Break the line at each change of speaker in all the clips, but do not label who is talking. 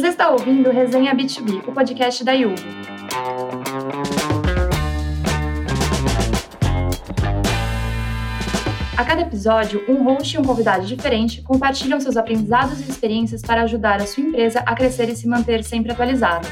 Você está ouvindo Resenha B2B, o podcast da Yugo. A cada episódio, um host e um convidado diferente compartilham seus aprendizados e experiências para ajudar a sua empresa a crescer e se manter sempre atualizada.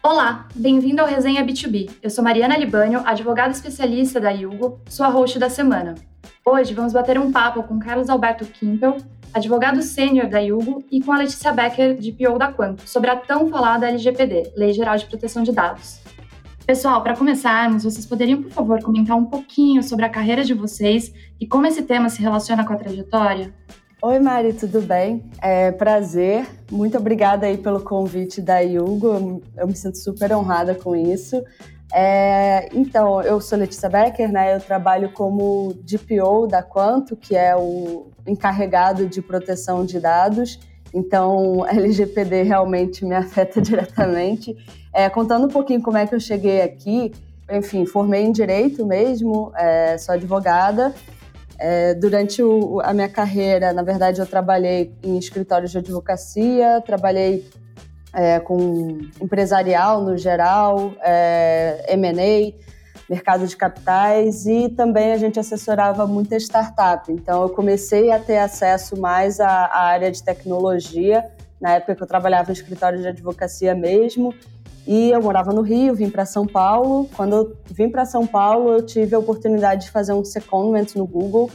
Olá, bem-vindo ao Resenha B2B. Eu sou Mariana Libânio, advogada especialista da Yugo, sua host da semana. Hoje vamos bater um papo com Carlos Alberto Kimpel, advogado sênior da Yugo, e com a Letícia Becker, de PO da Quanto, sobre a tão falada LGPD, Lei Geral de Proteção de Dados. Pessoal, para começarmos, vocês poderiam, por favor, comentar um pouquinho sobre a carreira de vocês e como esse tema se relaciona com a trajetória?
Oi, Mari, tudo bem? É prazer. Muito obrigada aí pelo convite da Yugo. Eu me sinto super honrada com isso. É, então, eu sou Letícia Becker, né? Eu trabalho como DPO da Quanto, que é o encarregado de proteção de dados. Então, LGPD realmente me afeta diretamente. É, contando um pouquinho como é que eu cheguei aqui, enfim, formei em direito mesmo, é, sou advogada é, durante o, a minha carreira, na verdade, eu trabalhei em escritórios de advocacia, trabalhei é, com empresarial no geral, é, M&A, mercado de capitais e também a gente assessorava muita startup. Então eu comecei a ter acesso mais à, à área de tecnologia na época que eu trabalhava em escritório de advocacia mesmo e eu morava no Rio, vim para São Paulo. Quando eu vim para São Paulo, eu tive a oportunidade de fazer um secondment no Google.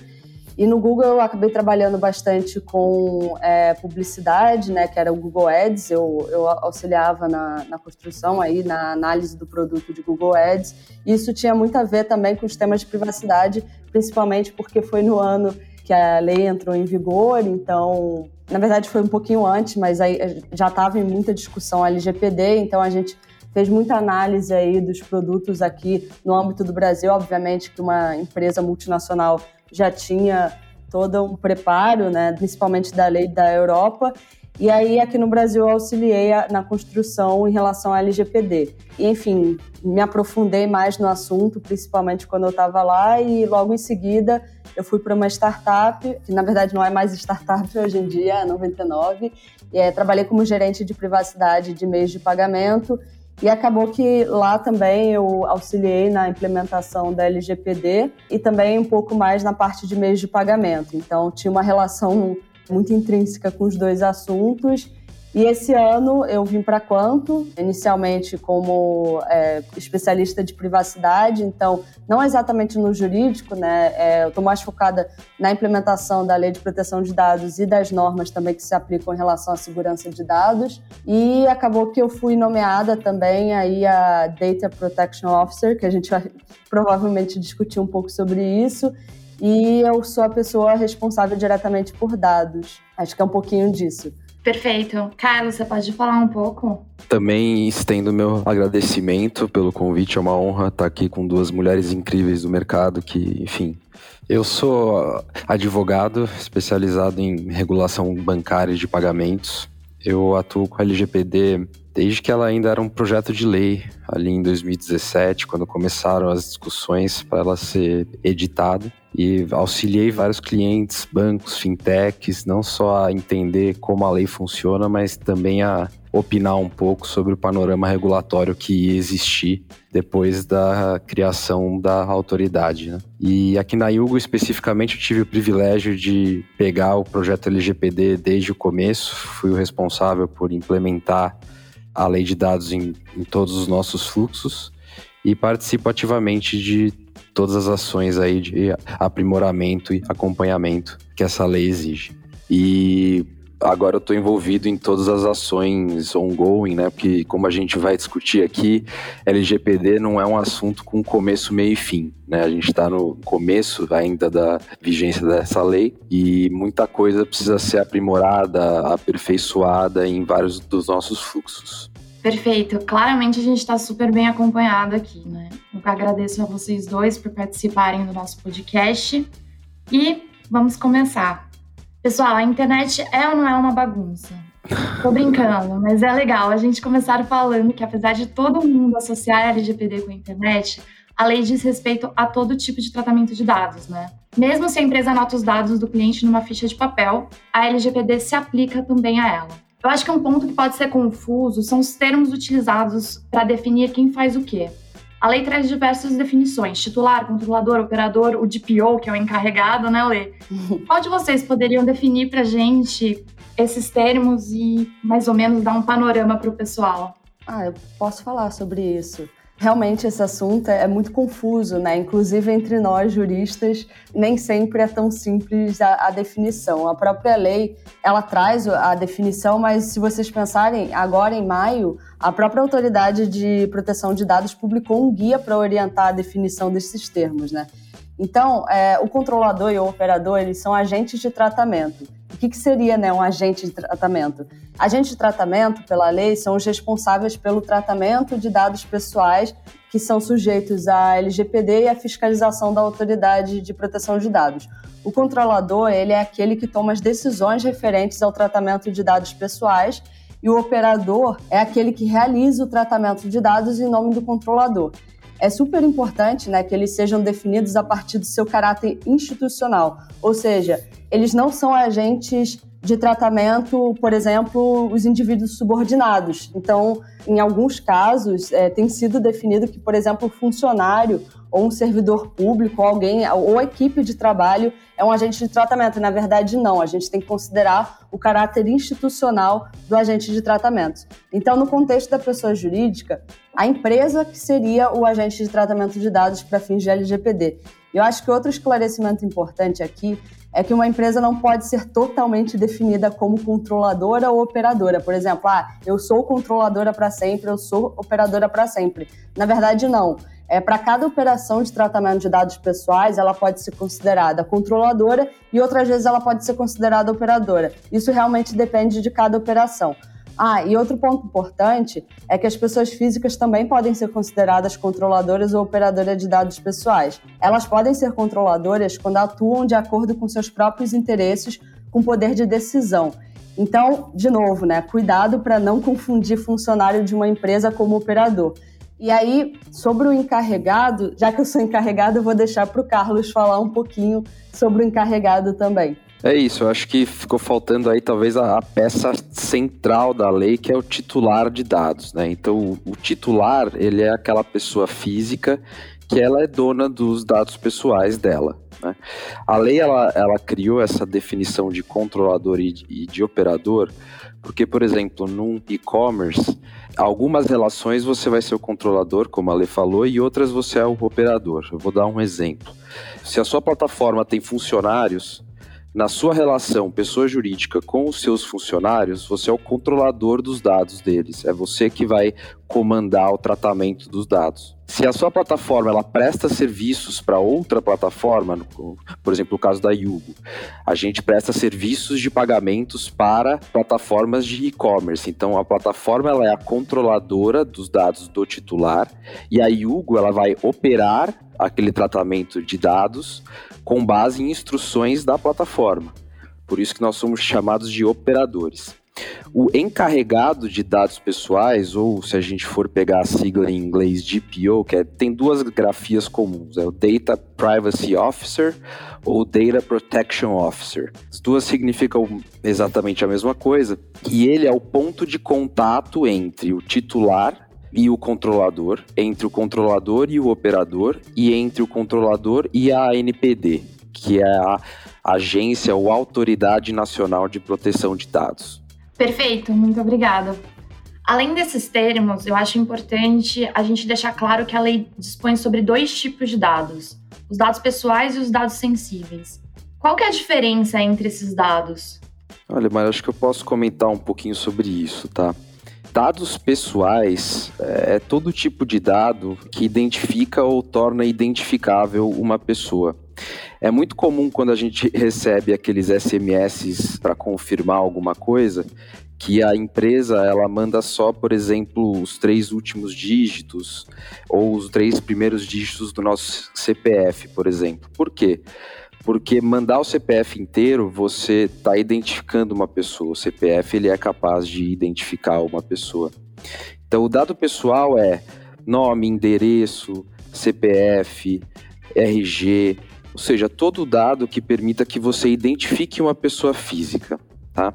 E no Google eu acabei trabalhando bastante com é, publicidade, né, que era o Google Ads. Eu, eu auxiliava na, na, construção aí, na análise do produto de Google Ads. Isso tinha muito a ver também com os temas de privacidade, principalmente porque foi no ano que a lei entrou em vigor, então na verdade, foi um pouquinho antes, mas aí já estava em muita discussão LGPD, então a gente fez muita análise aí dos produtos aqui no âmbito do Brasil. Obviamente que uma empresa multinacional já tinha todo um preparo, né, principalmente da lei da Europa, e aí, aqui no Brasil, eu auxiliei na construção em relação à LGPD. E, enfim, me aprofundei mais no assunto, principalmente quando eu estava lá, e logo em seguida eu fui para uma startup, que na verdade não é mais startup hoje em dia, é 99, e é, trabalhei como gerente de privacidade de meios de pagamento, e acabou que lá também eu auxiliei na implementação da LGPD e também um pouco mais na parte de meios de pagamento. Então, tinha uma relação muito intrínseca com os dois assuntos. E esse ano eu vim para Quanto, inicialmente como é, especialista de privacidade, então não exatamente no jurídico, né? É, eu estou mais focada na implementação da lei de proteção de dados e das normas também que se aplicam em relação à segurança de dados. E acabou que eu fui nomeada também aí a Data Protection Officer, que a gente vai provavelmente discutir um pouco sobre isso e eu sou a pessoa responsável diretamente por dados. Acho que é um pouquinho disso.
Perfeito. Carlos, você pode falar um pouco?
Também estendo meu agradecimento pelo convite. É uma honra estar aqui com duas mulheres incríveis do mercado que, enfim. Eu sou advogado especializado em regulação bancária de pagamentos. Eu atuo com a LGPD desde que ela ainda era um projeto de lei, ali em 2017, quando começaram as discussões para ela ser editada e auxiliei vários clientes, bancos, fintechs, não só a entender como a lei funciona, mas também a opinar um pouco sobre o panorama regulatório que ia existir depois da criação da autoridade. Né? E aqui na Yugo, especificamente, eu tive o privilégio de pegar o projeto LGPD desde o começo, fui o responsável por implementar a lei de dados em, em todos os nossos fluxos e participo ativamente de todas as ações aí de aprimoramento e acompanhamento que essa lei exige. E agora eu estou envolvido em todas as ações ongoing, né? Porque como a gente vai discutir aqui, LGPD não é um assunto com começo, meio e fim, né? A gente está no começo ainda da vigência dessa lei e muita coisa precisa ser aprimorada, aperfeiçoada em vários dos nossos fluxos.
Perfeito. Claramente a gente está super bem acompanhado aqui, né? Eu agradeço a vocês dois por participarem do nosso podcast. E vamos começar. Pessoal, a internet é ou não é uma bagunça? Tô brincando, mas é legal a gente começar falando que apesar de todo mundo associar a LGPD com a internet, a lei diz respeito a todo tipo de tratamento de dados, né? Mesmo se a empresa anota os dados do cliente numa ficha de papel, a LGPD se aplica também a ela. Eu acho que um ponto que pode ser confuso são os termos utilizados para definir quem faz o quê. A lei traz diversas definições: titular, controlador, operador, o DPO, que é o encarregado, né, Lê? Qual de vocês poderiam definir para gente esses termos e mais ou menos dar um panorama para o pessoal?
Ah, eu posso falar sobre isso. Realmente esse assunto é muito confuso, né? Inclusive entre nós juristas, nem sempre é tão simples a, a, definição. A própria lei, ela traz a definição, mas se vocês pensarem, agora em maio, a própria autoridade de proteção de dados publicou um guia para orientar a definição desses termos, né? Então, é, o controlador e o operador, eles são agentes de tratamento. O que, que seria né, um agente de tratamento? Agentes de tratamento, pela lei, são os responsáveis pelo tratamento de dados pessoais que são sujeitos à LGPD e à fiscalização da Autoridade de Proteção de Dados. O controlador, ele é aquele que toma as decisões referentes ao tratamento de dados pessoais e o operador é aquele que realiza o tratamento de dados em nome do controlador é super importante né, que eles sejam definidos a partir do seu caráter institucional, ou seja, eles não são agentes de tratamento, por exemplo, os indivíduos subordinados. Então, em alguns casos, é, tem sido definido que, por exemplo, funcionário ou um servidor público, ou alguém, ou equipe de trabalho é um agente de tratamento. Na verdade, não. A gente tem que considerar o caráter institucional do agente de tratamento. Então, no contexto da pessoa jurídica, a empresa que seria o agente de tratamento de dados para fins de LGPD. Eu acho que outro esclarecimento importante aqui é que uma empresa não pode ser totalmente definida como controladora ou operadora. Por exemplo, ah, eu sou controladora para sempre, eu sou operadora para sempre. Na verdade, não. É, para cada operação de tratamento de dados pessoais, ela pode ser considerada controladora e outras vezes ela pode ser considerada operadora. Isso realmente depende de cada operação. Ah, e outro ponto importante é que as pessoas físicas também podem ser consideradas controladoras ou operadoras de dados pessoais. Elas podem ser controladoras quando atuam de acordo com seus próprios interesses com poder de decisão. Então, de novo, né, cuidado para não confundir funcionário de uma empresa como operador. E aí, sobre o encarregado, já que eu sou encarregado, eu vou deixar para o Carlos falar um pouquinho sobre o encarregado também.
É isso, eu acho que ficou faltando aí talvez a, a, peça central da lei, que é o titular de dados, né? Então, o, o, titular, ele é aquela pessoa física que ela é dona dos dados pessoais dela. Né? A lei, ela, ela criou essa definição de controlador e, e de operador, porque, por exemplo, num e-commerce, algumas relações você vai ser o controlador, como a lei falou, e outras você é o operador. Eu vou dar um exemplo. Se a sua plataforma tem funcionários, na sua relação pessoa jurídica com os seus funcionários, você é o controlador dos dados deles. É você que vai comandar o tratamento dos dados. Se a sua plataforma ela presta serviços para outra plataforma, por exemplo, o caso da Yugo, a gente presta serviços de pagamentos para plataformas de e-commerce. Então a plataforma ela é a controladora dos dados do titular e a Yugo ela vai operar aquele tratamento de dados com base em instruções da plataforma. Por isso que nós somos chamados de operadores. O encarregado de dados pessoais, ou se a gente for pegar a sigla em inglês DPO, que é, tem duas grafias comuns, é o Data Privacy Officer ou Data Protection Officer. As duas significam exatamente a mesma coisa, e ele é o ponto de contato entre o titular e o controlador, entre o controlador e o operador, e entre o controlador e a ANPD, que é a Agência ou Autoridade Nacional de Proteção de Dados.
Perfeito, muito obrigada. Além desses termos, eu acho importante a gente deixar claro que a lei dispõe sobre dois tipos de dados: os dados pessoais e os dados sensíveis. Qual que é a diferença entre esses dados?
Olha, mas acho que eu posso comentar um pouquinho sobre isso, tá? Dados pessoais é, é todo tipo de dado que identifica ou torna identificável uma pessoa. É muito comum quando a gente recebe aqueles SMS para confirmar alguma coisa, que a empresa ela manda só, por exemplo, os três últimos dígitos ou os três primeiros dígitos do nosso CPF, por exemplo. Por quê? Porque mandar o CPF inteiro, você está identificando uma pessoa. O CPF ele é capaz de identificar uma pessoa. Então, o dado pessoal é nome, endereço, CPF, RG, ou seja, todo dado que permita que você identifique uma pessoa física. Tá?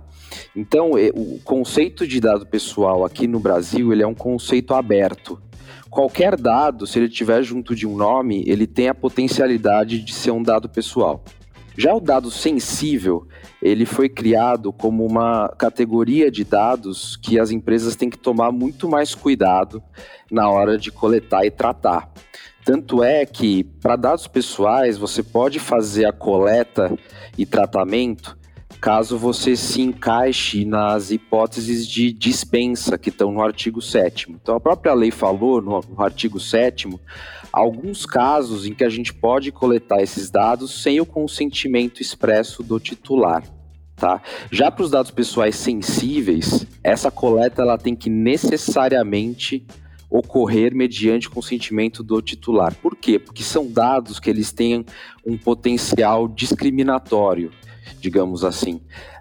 Então, o conceito de dado pessoal aqui no Brasil ele é um conceito aberto. Qualquer dado, se ele estiver junto de um nome, ele tem a potencialidade de ser um dado pessoal. Já o dado sensível, ele foi criado como uma categoria de dados que as empresas têm que tomar muito mais cuidado na hora de coletar e tratar. Tanto é que, para dados pessoais, você pode fazer a coleta e tratamento caso você se encaixe nas hipóteses de dispensa que estão no artigo 7. Então, a própria lei falou no, artigo 7 alguns casos em que a gente pode coletar esses dados sem o consentimento expresso do titular. Tá? Já para os dados pessoais sensíveis, essa coleta ela tem que necessariamente ocorrer mediante consentimento do titular. Por quê? Porque são dados que eles têm um potencial discriminatório digamos assim.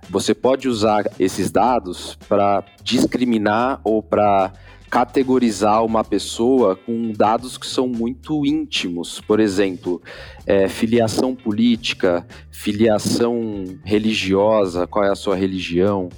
Você pode usar esses dados para discriminar ou para categorizar uma pessoa com dados que são muito íntimos, por exemplo, é, filiação política, filiação religiosa, qual é a sua religião.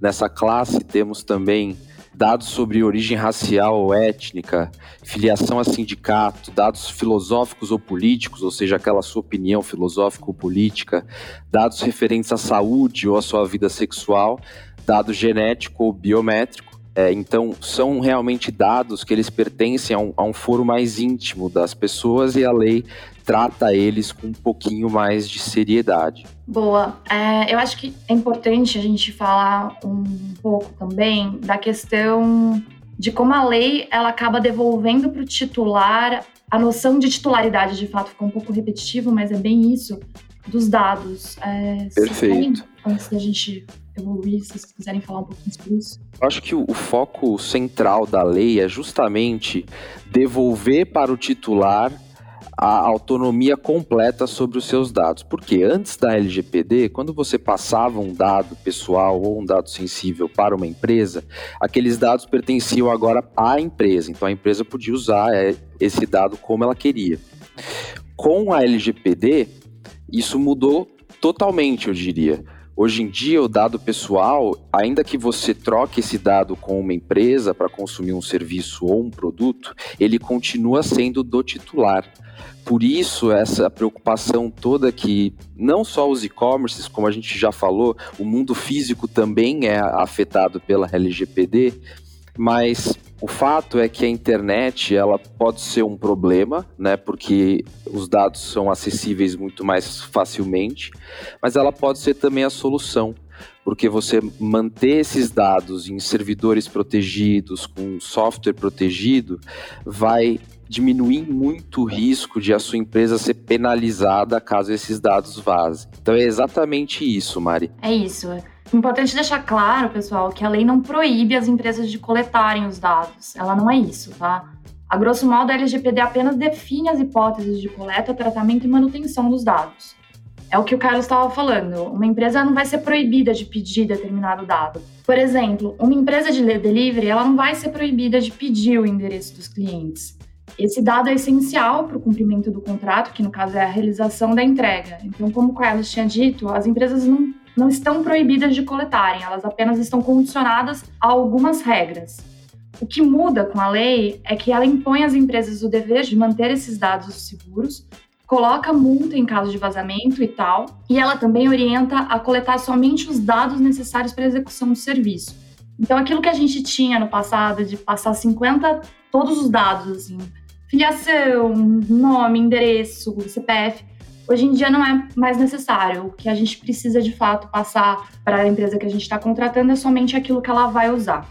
Nessa classe temos também dados sobre origem racial ou étnica, filiação a sindicato, dados filosóficos ou políticos, ou seja, aquela sua opinião filosófica ou política, dados referentes à saúde ou à sua vida sexual, dado genético ou biométrico, é, então, são realmente dados que eles pertencem a um, a um foro mais íntimo das pessoas e a lei trata eles com um pouquinho mais de seriedade.
Boa. É, eu acho que é importante a gente falar um pouco também da questão de como a lei ela acaba devolvendo para o titular a noção de titularidade, de fato, ficou um pouco repetitivo, mas é bem isso, dos dados.
É, Perfeito.
antes da gente evoluir, se vocês quiserem falar um pouquinho sobre isso.
Eu acho que o, o foco central da lei é justamente devolver para o titular a autonomia completa sobre os seus dados. Porque antes da LGPD, quando você passava um dado pessoal ou um dado sensível para uma empresa, aqueles dados pertenciam agora à empresa. Então a empresa podia usar é, esse dado como ela queria. Com a LGPD, isso mudou totalmente, eu diria. Hoje em dia, o dado pessoal, ainda que você troque esse dado com uma empresa para consumir um serviço ou um produto, ele continua sendo do titular. Por isso, essa preocupação toda que não só os e-commerces, como a gente já falou, o mundo físico também é afetado pela LGPD, mas o fato é que a internet ela pode ser um problema, né? Porque os dados são acessíveis muito mais facilmente, mas ela pode ser também a solução, porque você manter esses dados em servidores protegidos, com software protegido, vai diminuir muito o risco de a sua empresa ser penalizada caso esses dados vazem. Então é exatamente isso, Mari.
É isso. Importante deixar claro, pessoal, que a lei não proíbe as empresas de coletarem os dados. Ela não é isso, tá? A grosso modo, a LGPD apenas define as hipóteses de coleta, tratamento e manutenção dos dados. É o que o Carlos estava falando. Uma empresa não vai ser proibida de pedir determinado dado. Por exemplo, uma empresa de delivery, ela não vai ser proibida de pedir o endereço dos clientes. Esse dado é essencial para o cumprimento do contrato, que no caso é a realização da entrega. Então, como o Carlos tinha dito, as empresas não não estão proibidas de coletarem, elas apenas estão condicionadas a algumas regras. O que muda com a lei é que ela impõe às empresas o dever de manter esses dados seguros, coloca multa em caso de vazamento e tal, e ela também orienta a coletar somente os dados necessários para a execução do serviço. Então, aquilo que a gente tinha no passado de passar 50, todos os dados, assim, filiação, nome, endereço, CPF, Hoje em dia não é mais necessário. O que a gente precisa de fato passar para a empresa que a gente está contratando é somente aquilo que ela vai usar.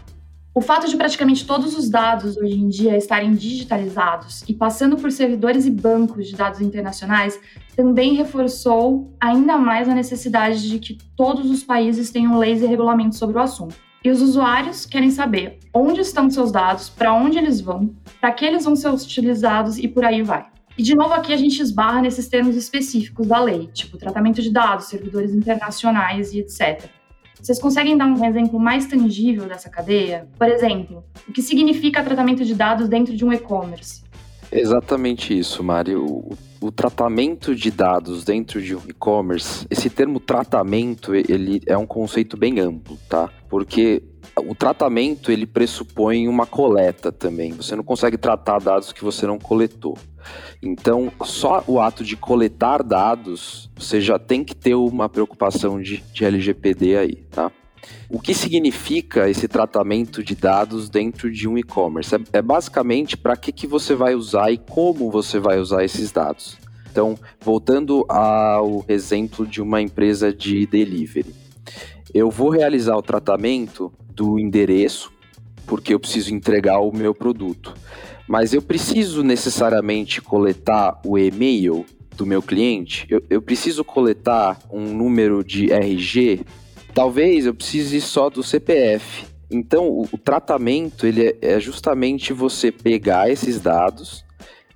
O fato de praticamente todos os dados hoje em dia estarem digitalizados e passando por servidores e bancos de dados internacionais também reforçou ainda mais a necessidade de que todos os países tenham leis e regulamentos sobre o assunto. E os usuários querem saber onde estão seus dados, para onde eles vão, para que eles vão ser utilizados e por aí vai. E, de novo, aqui a gente esbarra nesses termos específicos da lei, tipo tratamento de dados, servidores internacionais e etc. Vocês conseguem dar um exemplo mais tangível dessa cadeia? Por exemplo, o que significa tratamento de dados dentro de um e-commerce?
Exatamente isso, Mário. Tratamento de dados dentro de um e-commerce, esse termo tratamento, ele é um conceito bem amplo, tá? Porque o tratamento ele pressupõe uma coleta também. Você não consegue tratar dados que você não coletou. Então, só o ato de coletar dados, você já tem que ter uma preocupação de, de LGPD aí, tá? O que significa esse tratamento de dados dentro de um e-commerce? É, é, basicamente para que, que você vai usar e como você vai usar esses dados. Então, voltando ao exemplo de uma empresa de delivery, eu vou realizar o tratamento do endereço, porque eu preciso entregar o meu produto. Mas eu preciso necessariamente coletar o e-mail do meu cliente? Eu, eu preciso coletar um número de RG? Talvez eu precise só do CPF. Então, o, tratamento ele é, é justamente você pegar esses dados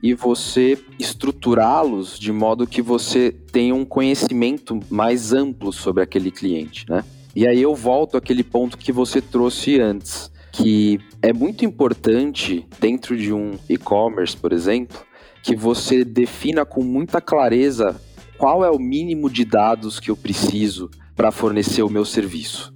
e você estruturá-los de modo que você tenha um conhecimento mais amplo sobre aquele cliente, né? E aí eu volto àquele ponto que você trouxe antes, que é muito importante dentro de um e-commerce, por exemplo, que você defina com muita clareza qual é o mínimo de dados que eu preciso para fornecer o meu serviço.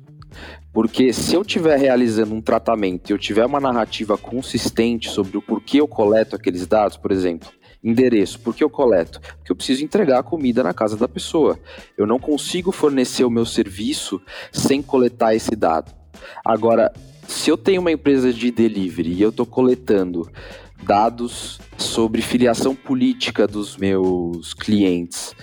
Porque se eu estiver realizando um tratamento e eu tiver uma narrativa consistente sobre o porquê eu coleto aqueles dados, por exemplo, Endereço, por que eu coleto? Porque eu preciso entregar a comida na casa da pessoa. Eu não consigo fornecer o meu serviço sem coletar esse dado. Agora, se eu tenho uma empresa de delivery e eu estou coletando dados sobre filiação política dos meus clientes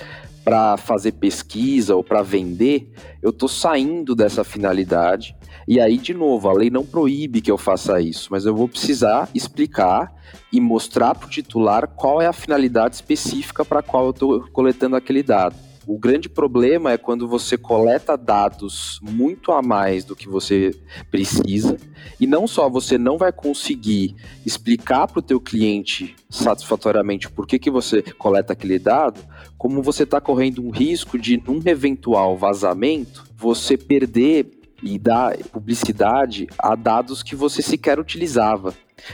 para fazer pesquisa ou para vender, eu estou saindo dessa finalidade. E aí, de novo, a lei não proíbe que eu faça isso, mas eu vou precisar explicar e mostrar para o titular qual é a finalidade específica para qual eu estou coletando aquele dado. O grande problema é quando você coleta dados muito a mais do que você precisa e não só você não vai conseguir explicar para o teu cliente satisfatoriamente por que, que você coleta aquele dado, como você está correndo um risco de, num eventual vazamento, você perder e dar publicidade a dados que você sequer utilizava.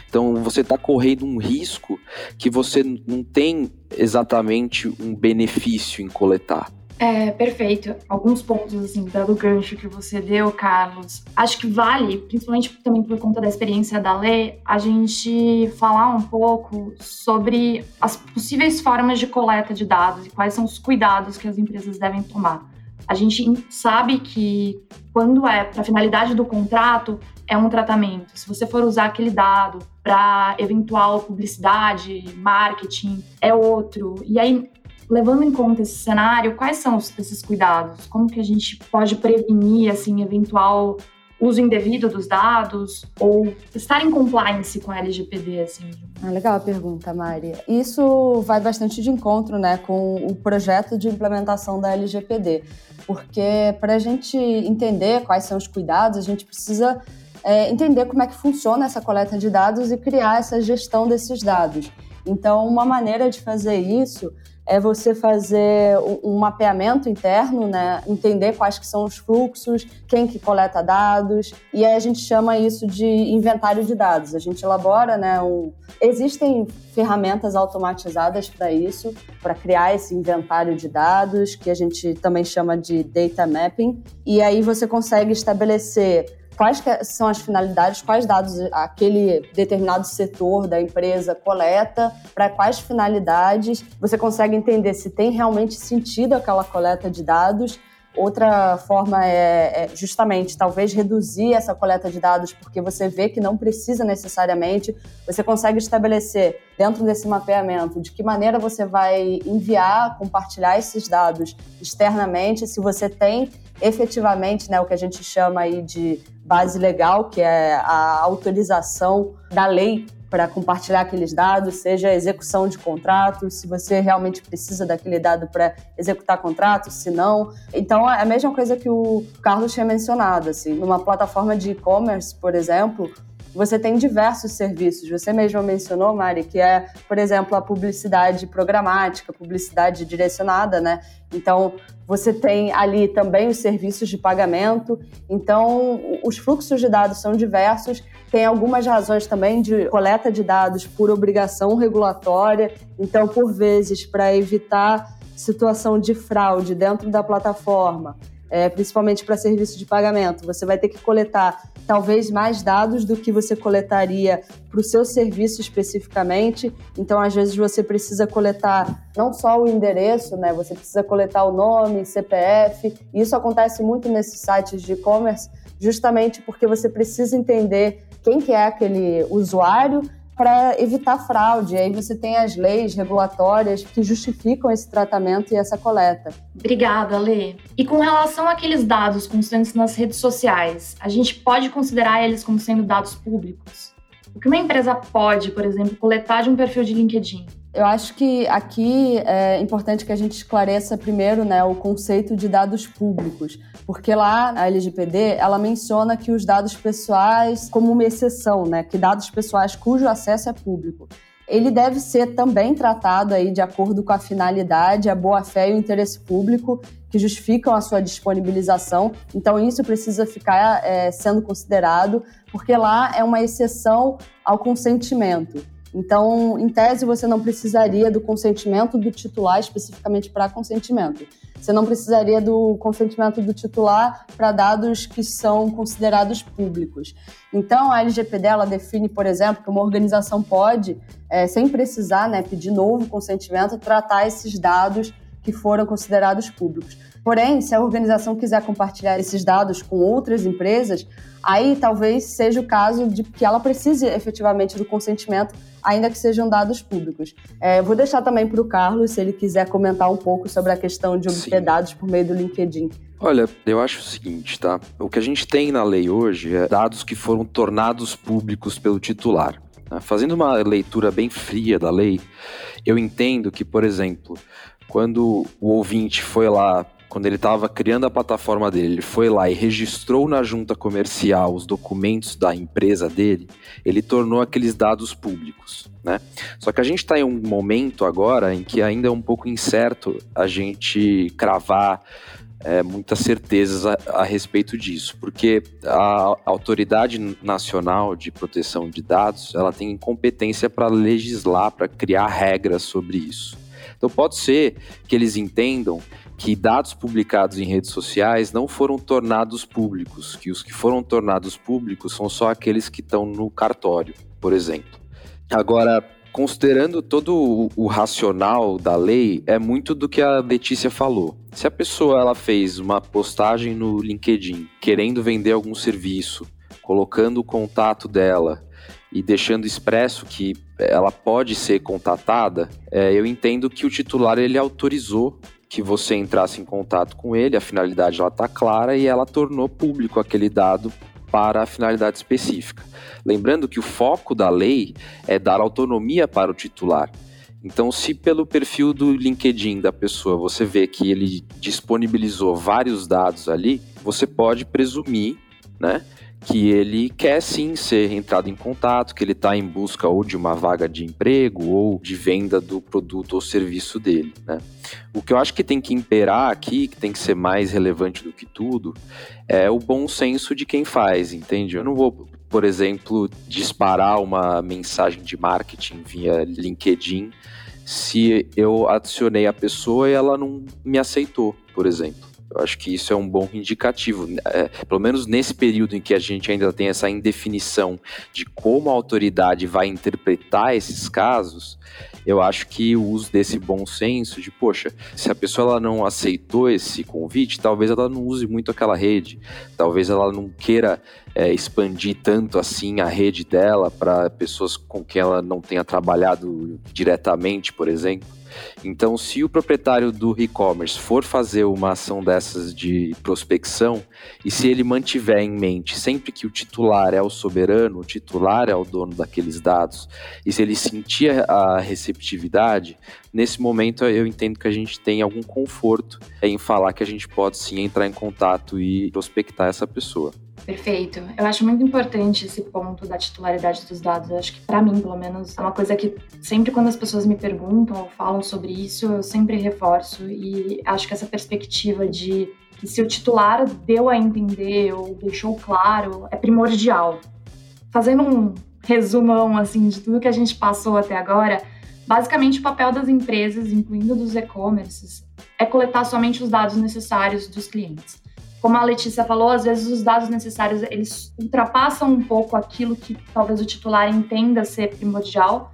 Então você está correndo um risco que você não tem exatamente um benefício em coletar.
É, perfeito. Alguns pontos, assim, pelo gancho que você deu, Carlos. Acho que vale, principalmente também por conta da experiência da lei, a gente falar um pouco sobre as possíveis formas de coleta de dados e quais são os cuidados que as empresas devem tomar. A gente sabe que quando é para finalidade do contrato, é um tratamento. Se você for usar aquele dado para eventual publicidade, marketing, é outro. E aí, levando em conta esse cenário, quais são esses cuidados? Como que a gente pode prevenir assim eventual uso indevido dos dados ou estar em compliance com a LGPD, assim?
Ah, legal a pergunta, Mari. Isso vai bastante de encontro, né, com o projeto de implementação da LGPD, porque para a gente entender quais são os cuidados, a gente precisa é, entender como é que funciona essa coleta de dados e criar essa gestão desses dados. Então, uma maneira de fazer isso é você fazer um mapeamento interno, né? entender quais que são os fluxos, quem que coleta dados, e aí a gente chama isso de inventário de dados. A gente elabora, né, um... existem ferramentas automatizadas para isso, para criar esse inventário de dados, que a gente também chama de data mapping, e aí você consegue estabelecer quais são as finalidades, quais dados aquele determinado setor da empresa coleta, para quais finalidades. Você consegue entender se tem realmente sentido aquela coleta de dados. Outra forma é, é, justamente talvez reduzir essa coleta de dados, porque você vê que não precisa necessariamente. Você consegue estabelecer dentro desse mapeamento de que maneira você vai enviar, compartilhar esses dados externamente, se você tem efetivamente né, o que a gente chama aí de base legal, que é a autorização da lei para compartilhar aqueles dados, seja execução de contrato, se você realmente precisa daquele dado para executar contrato, se não. Então, é a mesma coisa que o Carlos tinha mencionado, assim, numa plataforma de e-commerce, por exemplo, você tem diversos serviços. Você mesma mencionou, Mari, que é, por exemplo, a publicidade programática, publicidade direcionada, né? Então, você tem ali também os serviços de pagamento. Então, os fluxos de dados são diversos. Tem algumas razões também de coleta de dados por obrigação regulatória. Então, por vezes, para evitar situação de fraude dentro da plataforma, é, principalmente para serviço de pagamento. Você vai ter que coletar talvez mais dados do que você coletaria para o seu serviço especificamente. Então, às vezes, você precisa coletar não só o endereço, né? Você precisa coletar o nome, CPF. Isso acontece muito nesses sites de e-commerce, justamente porque você precisa entender quem que é aquele usuário para evitar fraude. Aí você tem as leis regulatórias que justificam esse tratamento e essa coleta.
Obrigada, Lê. E com relação àqueles dados constantes nas redes sociais, a gente pode considerar eles como sendo dados públicos? O que uma empresa pode, por exemplo, coletar de um perfil de LinkedIn?
Eu acho que aqui é importante que a gente esclareça primeiro né, o conceito de dados públicos, porque lá a LGPD ela menciona que os dados pessoais como uma exceção, né, que dados pessoais cujo acesso é público. Ele deve ser também tratado aí de acordo com a finalidade, a boa-fé e o interesse público que justificam a sua disponibilização. Então, isso precisa ficar é, sendo considerado, porque lá é uma exceção ao consentimento. Então, em tese, você não precisaria do consentimento do titular especificamente para consentimento. Você não precisaria do consentimento do titular para dados que são considerados públicos. Então, a LGPD ela define, por exemplo, que uma organização pode, é, sem precisar né, pedir novo consentimento, tratar esses dados que foram considerados públicos. Porém, se a organização quiser compartilhar esses dados com outras empresas, aí talvez seja o caso de que ela precise efetivamente do consentimento, ainda que sejam dados públicos. É, vou deixar também para o Carlos, se ele quiser comentar um pouco sobre a questão de obter Sim. dados por meio do LinkedIn.
Olha, eu acho o seguinte, tá? O que a gente tem na lei hoje é dados que foram tornados públicos pelo titular. Né? Fazendo uma leitura bem fria da lei, eu entendo que, por exemplo, quando o ouvinte foi lá quando ele estava criando a plataforma dele, ele foi lá e registrou na junta comercial os documentos da empresa dele, ele tornou aqueles dados públicos, né? Só que a gente está em um momento agora em que ainda é um pouco incerto a gente cravar é, muitas certezas a, a, respeito disso, porque a Autoridade Nacional de Proteção de Dados ela tem competência para legislar, para criar regras sobre isso. Então pode ser que eles entendam que dados publicados em redes sociais não foram tornados públicos, que os que foram tornados públicos são só aqueles que estão no cartório, por exemplo. Agora, considerando todo o, racional da lei, é muito do que a Letícia falou. Se a pessoa ela fez uma postagem no LinkedIn querendo vender algum serviço, colocando o contato dela e deixando expresso que ela pode ser contatada, é, eu entendo que o titular ele autorizou que você entrasse em contato com ele, a finalidade ela está clara e ela tornou público aquele dado para a finalidade específica. Lembrando que o foco da lei é dar autonomia para o titular. Então, se pelo perfil do LinkedIn da pessoa você vê que ele disponibilizou vários dados ali, você pode presumir, né, que ele quer sim ser entrado em contato, que ele está em busca ou de uma vaga de emprego ou de venda do produto ou serviço dele. Né? O que eu acho que tem que imperar aqui, que tem que ser mais relevante do que tudo, é o bom senso de quem faz, entende? Eu não vou, por exemplo, disparar uma mensagem de marketing via LinkedIn se eu adicionei a pessoa e ela não me aceitou, por exemplo. Eu acho que isso é um bom indicativo. É, pelo menos nesse período em que a gente ainda tem essa indefinição de como a autoridade vai interpretar esses casos, eu acho que o uso desse bom senso de, poxa, se a pessoa ela não aceitou esse convite, talvez ela não use muito aquela rede, talvez ela não queira é, expandir tanto assim a rede dela para pessoas com quem ela não tenha trabalhado diretamente, por exemplo. Então, se o proprietário do e-commerce for fazer uma ação dessas de prospecção, e se ele mantiver em mente sempre que o titular é o soberano, o titular é o dono daqueles dados, e se ele sentir a receptividade, nesse momento eu entendo que a gente tem algum conforto em falar que a gente pode sim entrar em contato e prospectar essa pessoa.
Perfeito. Eu acho muito importante esse ponto da titularidade dos dados. Eu acho que, para mim, pelo menos, é uma coisa que sempre quando as pessoas me perguntam ou falam sobre isso, eu sempre reforço. E acho que essa perspectiva de que se o titular deu a entender ou deixou claro é primordial. Fazendo um resumão assim de tudo que a gente passou até agora, basicamente o papel das empresas, incluindo dos e-commerces, é coletar somente os dados necessários dos clientes como a Letícia falou, às vezes os dados necessários eles ultrapassam um pouco aquilo que talvez o titular entenda ser primordial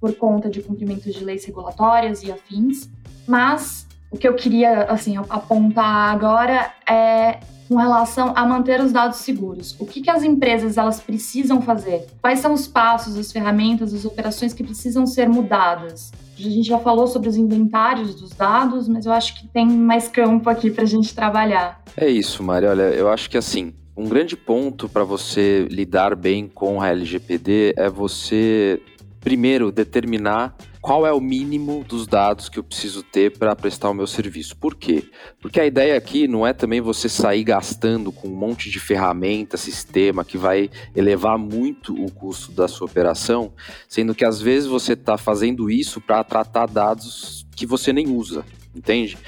por conta de cumprimento de leis regulatórias e afins. Mas o que eu queria assim apontar agora é com relação a manter os dados seguros. O que, que as empresas elas precisam fazer? Quais são os passos, as ferramentas, as operações que precisam ser mudadas? A gente já falou sobre os inventários dos dados, mas eu acho que tem mais campo aqui para a gente trabalhar.
É isso, Mari. Olha, eu acho que assim, um grande ponto para você lidar bem com a LGPD é você, primeiro, determinar qual é o mínimo dos dados que eu preciso ter para prestar o meu serviço. Por quê? Porque a ideia aqui não é também você sair gastando com um monte de ferramenta, sistema que vai elevar muito o custo da sua operação, sendo que às vezes você está fazendo isso para tratar dados que você nem usa, entende?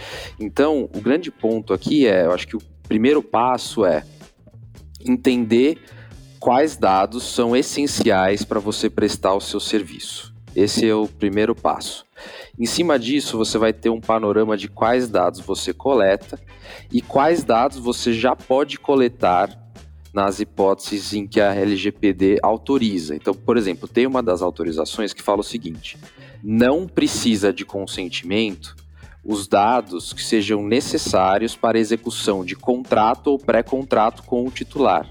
Então, o grande ponto aqui é, eu acho que o primeiro passo é entender quais dados são essenciais para você prestar o seu serviço. Esse é o primeiro passo. Em cima disso, você vai ter um panorama de quais dados você coleta e quais dados você já pode coletar nas hipóteses em que a LGPD autoriza. Então, por exemplo, tem uma das autorizações que fala o seguinte: não precisa de consentimento os dados que sejam necessários para execução de contrato ou pré-contrato com o titular.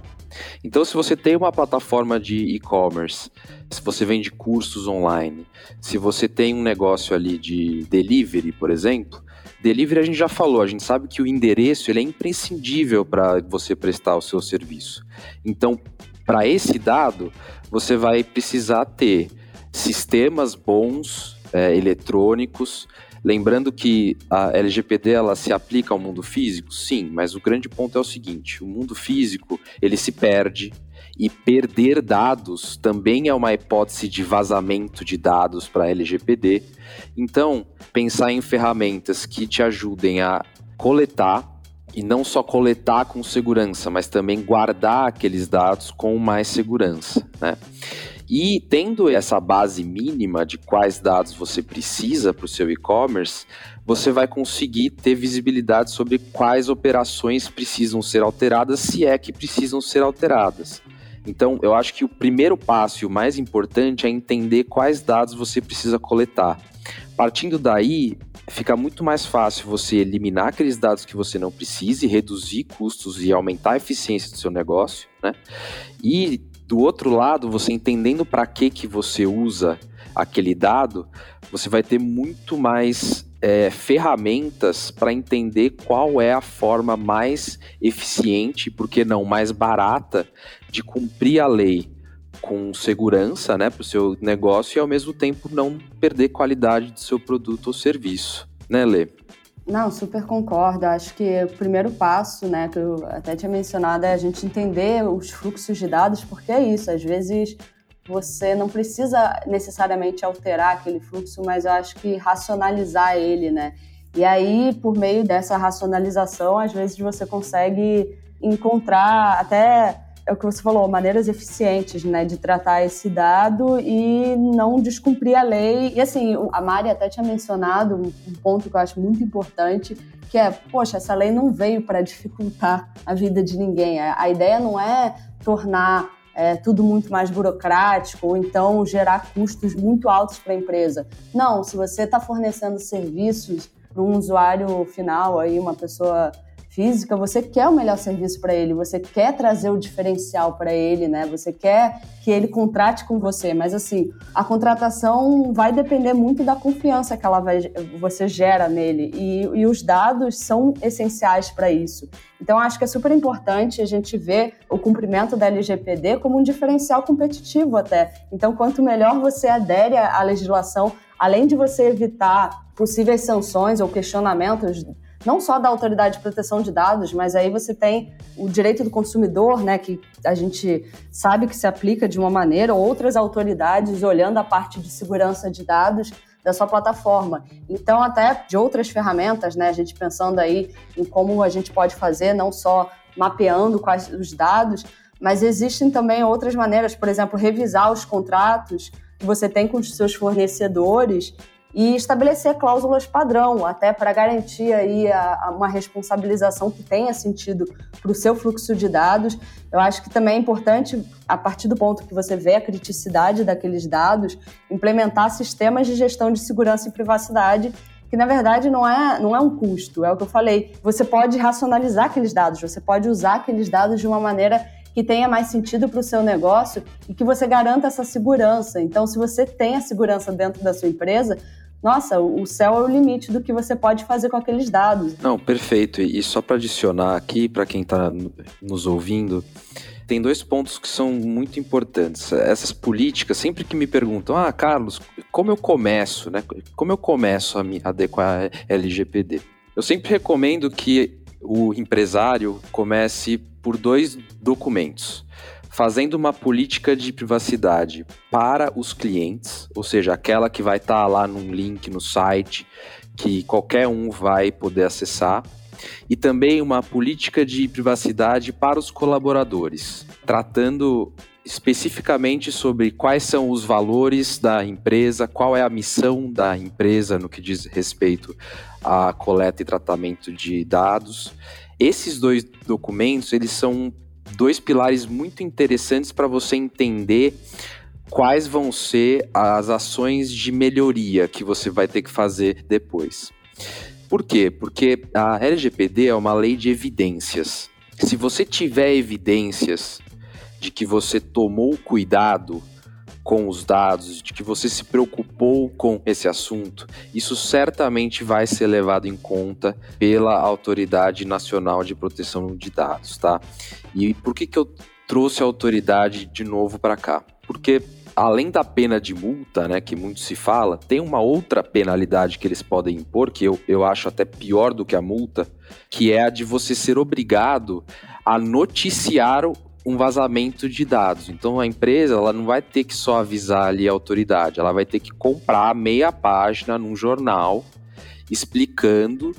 Então, se você tem uma plataforma de e-commerce, se você vende cursos online, se você tem um negócio ali de delivery, por exemplo, delivery a gente já falou, a gente sabe que o endereço ele é imprescindível para você prestar o seu serviço. Então, para esse dado, você vai precisar ter sistemas bons, é, eletrônicos, Lembrando que a LGPD ela se aplica ao mundo físico, sim, mas o grande ponto é o seguinte: o mundo físico ele se perde e perder dados também é uma hipótese de vazamento de dados para LGPD. Então, pensar em ferramentas que te ajudem a coletar e não só coletar com segurança, mas também guardar aqueles dados com mais segurança, né? E tendo essa base mínima de quais dados você precisa para o seu e-commerce, você vai conseguir ter visibilidade sobre quais operações precisam ser alteradas, se é que precisam ser alteradas. Então, eu acho que o primeiro passo e o mais importante é entender quais dados você precisa coletar. Partindo daí, fica muito mais fácil você eliminar aqueles dados que você não precise, reduzir custos e aumentar a eficiência do seu negócio, né? E do outro lado, você entendendo para que que você usa aquele dado, você vai ter muito mais é, ferramentas para entender qual é a forma mais eficiente, porque não mais barata, de cumprir a lei com segurança né, para o seu negócio e ao mesmo tempo não perder qualidade do seu produto ou serviço. Né, Lê?
Não, super concordo. Acho que o primeiro passo, né, que eu até tinha mencionado, é a gente entender os fluxos de dados, porque é isso, às vezes você não precisa necessariamente alterar aquele fluxo, mas eu acho que racionalizar ele, né? E aí, por meio dessa racionalização, às vezes você consegue encontrar até é o que você falou, maneiras eficientes, né, de tratar esse dado e não descumprir a lei. E assim, a Mari até tinha mencionado um ponto que eu acho muito importante, que é, poxa, essa lei não veio para dificultar a vida de ninguém. A ideia não é tornar é, tudo muito mais burocrático ou então gerar custos muito altos para a empresa. Não, se você está fornecendo serviços para um usuário final, aí uma pessoa física, você quer o melhor serviço para ele, você quer trazer o diferencial para ele, né? Você quer que ele contrate com você, mas assim, a contratação vai depender muito da confiança que ela vai, você gera nele e, e os dados são essenciais para isso. Então, acho que é super importante a gente ver o cumprimento da LGPD como um diferencial competitivo até. Então, quanto melhor você adere à legislação, além de você evitar possíveis sanções ou questionamentos não só da Autoridade de Proteção de Dados, mas aí você tem o direito do consumidor, né, que a gente sabe que se aplica de uma maneira, outras autoridades olhando a parte de segurança de dados da sua plataforma. Então, até de outras ferramentas, né, a gente pensando aí em como a gente pode fazer, não só mapeando quais os dados, mas existem também outras maneiras, por exemplo, revisar os contratos que você tem com os seus fornecedores e estabelecer cláusulas padrão, até para garantir aí a, a uma responsabilização que tenha sentido para o seu fluxo de dados. Eu acho que também é importante, a partir do ponto que você vê a criticidade daqueles dados, implementar sistemas de gestão de segurança e privacidade que na verdade não é, não é um custo, é o que eu falei. Você pode racionalizar aqueles dados, você pode usar aqueles dados de uma maneira que tenha mais sentido para o seu negócio e que você garanta essa segurança. Então, se você tem a segurança dentro da sua empresa, nossa, o céu é o limite do que você pode fazer com aqueles dados.
Não, perfeito. E só para adicionar aqui, para quem está nos ouvindo, tem dois pontos que são muito importantes. Essas políticas, sempre que me perguntam, ah, Carlos, como eu começo, né? Como eu começo a me adequar a LGPD? Eu sempre recomendo que o empresário comece por dois documentos fazendo uma política de privacidade para os clientes, ou seja, aquela que vai estar tá lá num link no site que qualquer um vai poder acessar, e também uma política de privacidade para os colaboradores, tratando especificamente sobre quais são os valores da empresa, qual é a missão da empresa no que diz respeito à coleta e tratamento de dados. Esses dois documentos, eles são dois pilares muito interessantes para você entender quais vão ser as ações de melhoria que você vai ter que fazer depois. Por quê? Porque a LGPD é uma lei de evidências. Se você tiver evidências de que você tomou cuidado com os dados, de que você se preocupou com esse assunto, isso certamente vai ser levado em conta pela Autoridade Nacional de Proteção de Dados, tá? E por que, que eu trouxe a autoridade de novo para cá? Porque além da pena de multa, né, que muito se fala, tem uma outra penalidade que eles podem impor, que eu, eu acho até pior do que a multa, que é a de você ser obrigado a noticiar um vazamento de dados. Então a empresa ela não vai ter que só avisar ali a autoridade, ela vai ter que comprar meia página num jornal explicando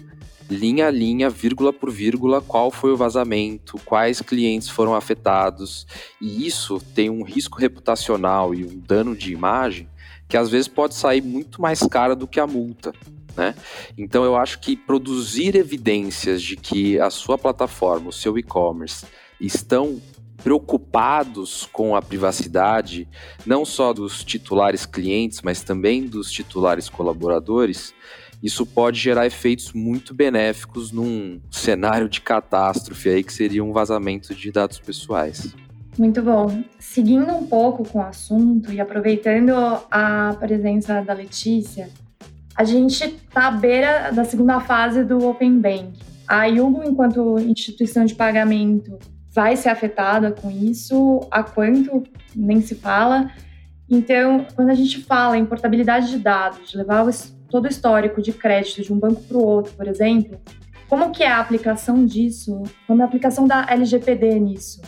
linha a linha, vírgula por vírgula, qual foi o vazamento, quais clientes foram afetados. E isso tem um risco reputacional e um dano de imagem que às vezes pode sair muito mais caro do que a multa. Né? Então eu acho que produzir evidências de que a sua plataforma, o seu e-commerce estão preocupados com a privacidade, não só dos titulares clientes, mas também dos titulares colaboradores, isso pode gerar efeitos muito benéficos num cenário de catástrofe aí que seria um vazamento de dados pessoais.
Muito bom. Seguindo um pouco com o assunto e aproveitando a presença da Letícia, a gente está à beira da segunda fase do Open Bank. A Yugo, enquanto instituição de pagamento, vai ser afetada com isso, a quanto nem se fala. Então, quando a gente fala em portabilidade de dados, de levar todo o histórico de crédito de um banco para o outro, por exemplo, como que é a aplicação disso? Como é a aplicação da LGPD nisso?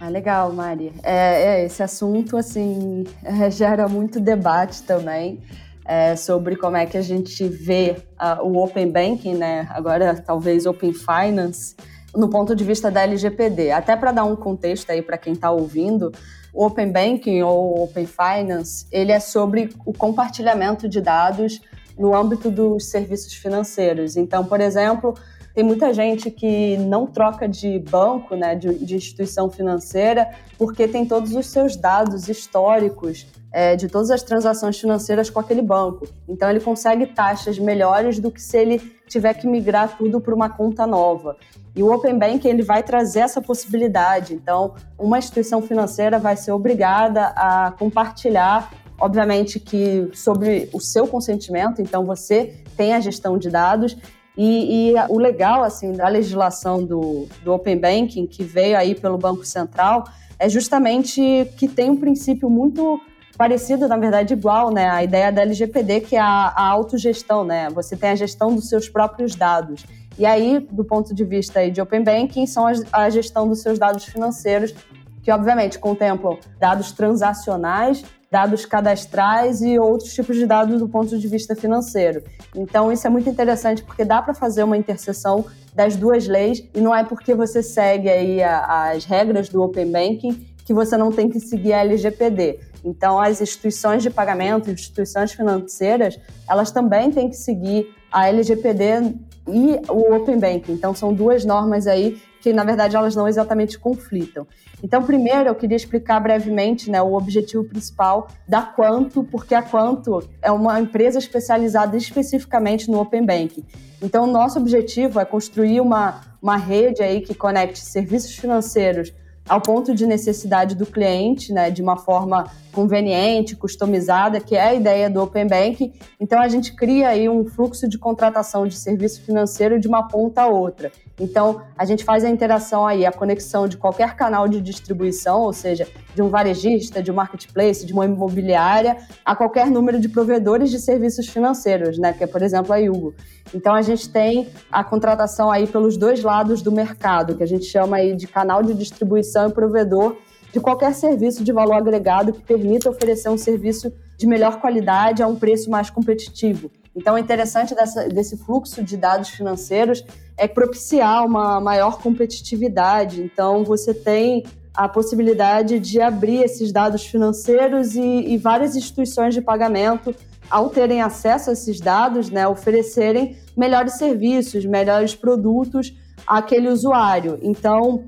Ah, legal, Mari. É, é esse assunto, assim, é, gera muito debate também é, sobre como é que a gente vê o Open Banking, né? Agora, talvez Open Finance, no ponto de vista da LGPD. Até para dar um contexto aí para quem está ouvindo, o Open Banking ou Open Finance, ele é sobre o compartilhamento de dados no âmbito dos serviços financeiros. Então, por exemplo, tem muita gente que não troca de banco, né, de, de instituição financeira, porque tem todos os seus dados históricos é, de todas as transações financeiras com aquele banco. Então, ele consegue taxas melhores do que se ele tiver que migrar tudo para uma conta nova. E o Open Bank ele vai trazer essa possibilidade. Então, uma instituição financeira vai ser obrigada a compartilhar, obviamente que sobre o seu consentimento. Então, você tem a gestão de dados. E, e o legal assim da legislação do, do Open Banking que veio aí pelo Banco Central é justamente que tem um princípio muito parecido, na verdade, igual, né? A ideia da LGPD, que é a, a autogestão, né? Você tem a gestão dos seus próprios dados. E aí, do ponto de vista de Open Banking, são a, a gestão dos seus dados financeiros, que obviamente contemplam dados transacionais, dados cadastrais e outros tipos de dados do ponto de vista financeiro. Então, isso é muito interessante porque dá para fazer uma interseção das duas leis e não é porque você segue aí as regras do Open Banking que você não tem que seguir a LGPD. Então, as instituições de pagamento, instituições financeiras, elas também têm que seguir a LGPD e o Open Banking. Então, são duas normas aí que, na verdade, elas não exatamente conflitam. Então, primeiro, eu queria explicar brevemente né, o objetivo principal da Quanto, porque a Quanto é uma empresa especializada especificamente no Open Banking. Então, nosso objetivo é construir uma, uma rede aí que conecte serviços financeiros ao ponto de necessidade do cliente, né, de uma forma conveniente, customizada, que é a ideia do Open Bank. Então a gente cria aí um fluxo de contratação de serviço financeiro de uma ponta a outra. Então a gente faz a interação aí, a conexão de qualquer canal de distribuição, ou seja, de um varejista, de um marketplace, de uma imobiliária, a qualquer número de provedores de serviços financeiros, né, que é por exemplo a Yugo. Então a gente tem a contratação aí pelos dois lados do mercado, que a gente chama aí de canal de distribuição e provedor de qualquer serviço de valor agregado que permita oferecer um serviço de melhor qualidade a um preço mais competitivo. Então, o interessante dessa, desse fluxo de dados financeiros é propiciar uma maior competitividade. Então, você tem a possibilidade de abrir esses dados financeiros e, e várias instituições de pagamento, ao terem acesso a esses dados, né, oferecerem melhores serviços, melhores produtos àquele usuário. Então,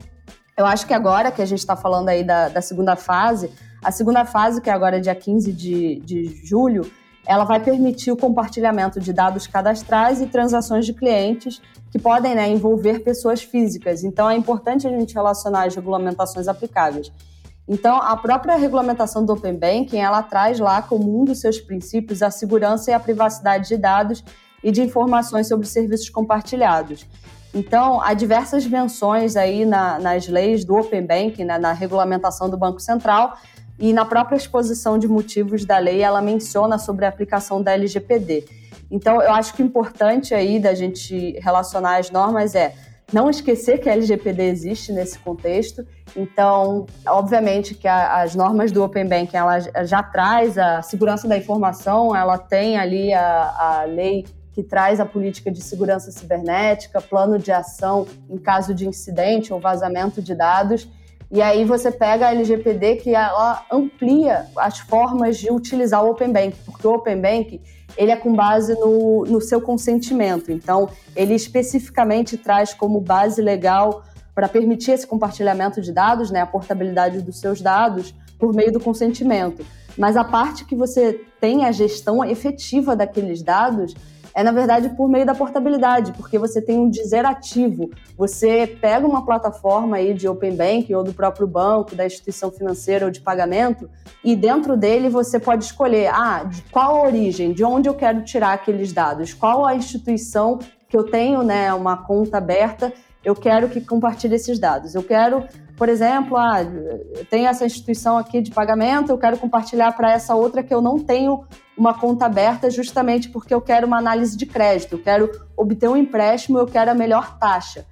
eu acho que agora que a gente está falando aí da, da, segunda fase, a segunda fase, que é agora dia 15 de, de julho, ela vai permitir o compartilhamento de dados cadastrais e transações de clientes que podem né, envolver pessoas físicas. Então, é importante a gente relacionar as regulamentações aplicáveis. Então, a própria regulamentação do Open Banking, ela traz lá como um dos seus princípios a segurança e a privacidade de dados e de informações sobre serviços compartilhados. Então, há diversas menções aí na, nas leis do Open Banking, né, na regulamentação do Banco Central, e na própria exposição de motivos da lei, ela menciona sobre a aplicação da LGPD. Então, eu acho que o importante aí da gente relacionar as normas é não esquecer que a LGPD existe nesse contexto. Então, obviamente que a, as normas do Open Banking, ela já traz a segurança da informação, ela tem ali a, a lei que traz a política de segurança cibernética, plano de ação em caso de incidente ou vazamento de dados. E aí você pega a LGPD que ela amplia as formas de utilizar o Open Bank, porque o Open Bank ele é com base no, no seu consentimento. Então, ele especificamente traz como base legal para permitir esse compartilhamento de dados, né, a portabilidade dos seus dados por meio do consentimento. Mas a parte que você tem a gestão efetiva daqueles dados é, na verdade, por meio da portabilidade, porque você tem um dizer ativo. Você pega uma plataforma aí de Open Bank ou do próprio banco, da instituição financeira ou de pagamento, e dentro dele você pode escolher, ah, de qual a origem, de onde eu quero tirar aqueles dados, qual a instituição que eu tenho, né, uma conta aberta, eu quero que compartilhe esses dados. Eu quero por exemplo, ah, tem essa instituição aqui de pagamento, eu quero compartilhar para essa outra que eu não tenho uma conta aberta justamente porque eu quero uma análise de crédito, eu quero obter um empréstimo, eu quero a melhor taxa.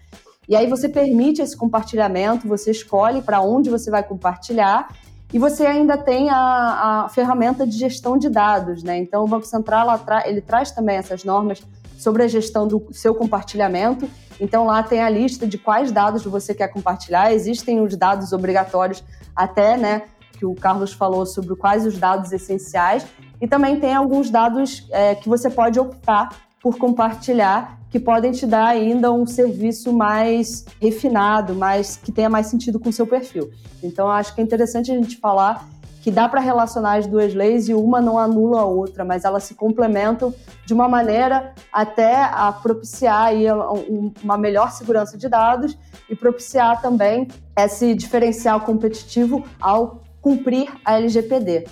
E aí você permite esse compartilhamento, você escolhe para onde você vai compartilhar e você ainda tem a, a, ferramenta de gestão de dados, né? Então o Banco Central ele traz também essas normas sobre a gestão do seu compartilhamento então lá tem a lista de quais dados você quer compartilhar. Existem os dados obrigatórios, até, né, que o Carlos falou sobre quais os dados essenciais. E também tem alguns dados é, que você pode optar por compartilhar, que podem te dar ainda um serviço mais refinado, mais que tenha mais sentido com o seu perfil. Então, acho que é interessante a gente falar que dá para relacionar as duas leis e uma não anula a outra, mas elas se complementam de uma maneira até a propiciar aí uma melhor segurança de dados e propiciar também esse diferencial competitivo ao cumprir a LGPD.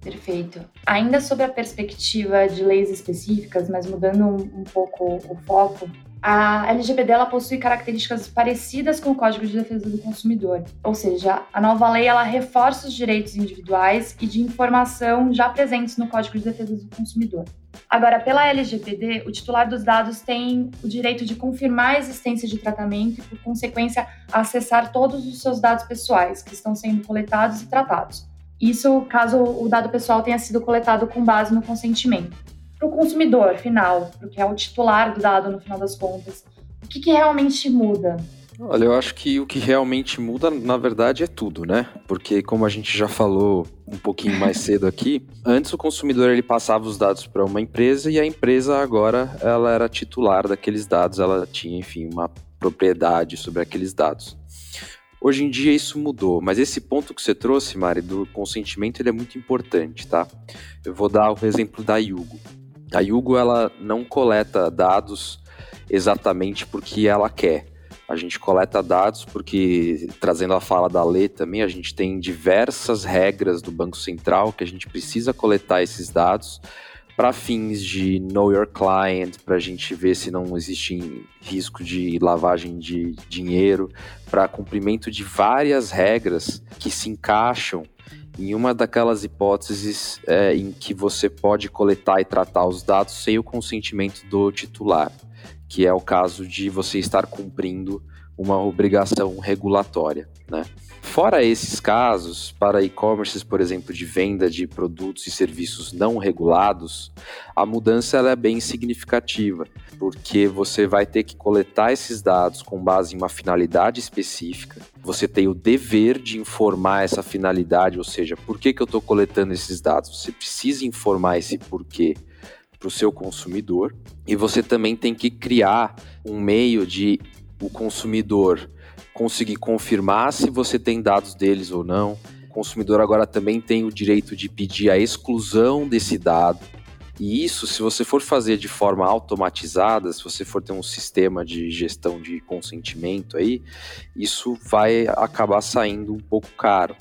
Perfeito. Ainda sobre a perspectiva de leis específicas, mas mudando um, um pouco o foco, A LGPD ela possui características parecidas com o Código de Defesa do Consumidor, ou seja, a nova lei ela reforça os direitos individuais e de informação já presentes no Código de Defesa do Consumidor. Agora, pela LGPD, o titular dos dados tem o direito de confirmar a existência de tratamento e, por consequência, acessar todos os seus dados pessoais que estão sendo coletados e tratados. Isso caso o dado pessoal tenha sido coletado com base no consentimento para o consumidor final, porque é o titular do dado no final das contas, o que, que realmente muda?
Olha, eu acho que o que realmente muda, na verdade, é tudo, né? Porque como a gente já falou um pouquinho mais cedo aqui, antes o consumidor ele passava os dados para uma empresa e a empresa agora ela era titular daqueles dados, ela tinha, enfim, uma propriedade sobre aqueles dados. Hoje em dia isso mudou, mas esse ponto que você trouxe, Mari, do consentimento, ele é muito importante, tá? Eu vou dar o exemplo da Yugo. A Yugo ela não coleta dados exatamente porque ela quer. A gente coleta dados porque, trazendo a fala da Lê também, a gente tem diversas regras do Banco Central que a gente precisa coletar esses dados para fins de know your client, para a gente ver se não existe risco de lavagem de dinheiro, para cumprimento de várias regras que se encaixam em uma daquelas hipóteses é, em que você pode coletar e tratar os dados sem o consentimento do titular, que é o caso de você estar cumprindo uma obrigação regulatória. Né? Fora esses casos, para e-commerces, por exemplo, de venda de produtos e serviços não regulados, a mudança é bem significativa, porque você vai ter que coletar esses dados com base em uma finalidade específica, você tem o dever de informar essa finalidade, ou seja, por que, que eu estou coletando esses dados, você precisa informar esse porquê para o seu consumidor, e você também tem que criar um meio de o consumidor conseguir confirmar se você tem dados deles ou não. O consumidor agora também tem o direito de pedir a exclusão desse dado. E isso, se você for fazer de forma automatizada, se você for ter um sistema de gestão de consentimento aí, isso vai acabar saindo um pouco caro.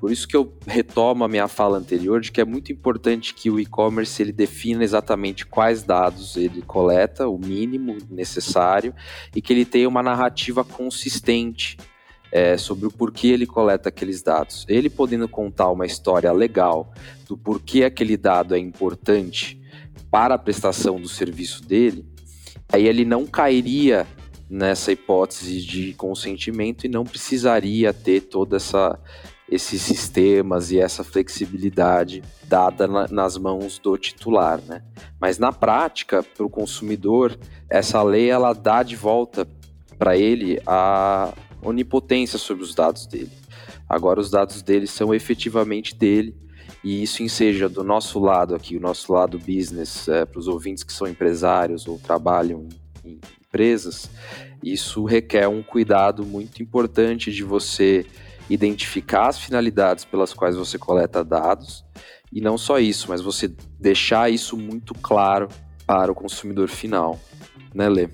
Por isso que eu retomo a minha fala anterior de que é muito importante que o e-commerce ele defina exatamente quais dados ele coleta, o mínimo necessário, e que ele tenha uma narrativa consistente é, sobre o porquê ele coleta aqueles dados. Ele podendo contar uma história legal do porquê aquele dado é importante para a prestação do serviço dele, aí ele não cairia nessa hipótese de consentimento e não precisaria ter toda essa esses sistemas e essa flexibilidade dada na, nas mãos do titular, né? Mas na prática, para o consumidor, essa lei ela dá de volta para ele a onipotência sobre os dados dele. Agora os dados dele são efetivamente dele e isso seja do nosso lado aqui, o nosso lado business, é, para os ouvintes que são empresários ou trabalham em empresas, isso requer um cuidado muito importante de você identificar as finalidades pelas quais você coleta dados e não só isso, mas você deixar isso muito claro para o consumidor final, né, Lê?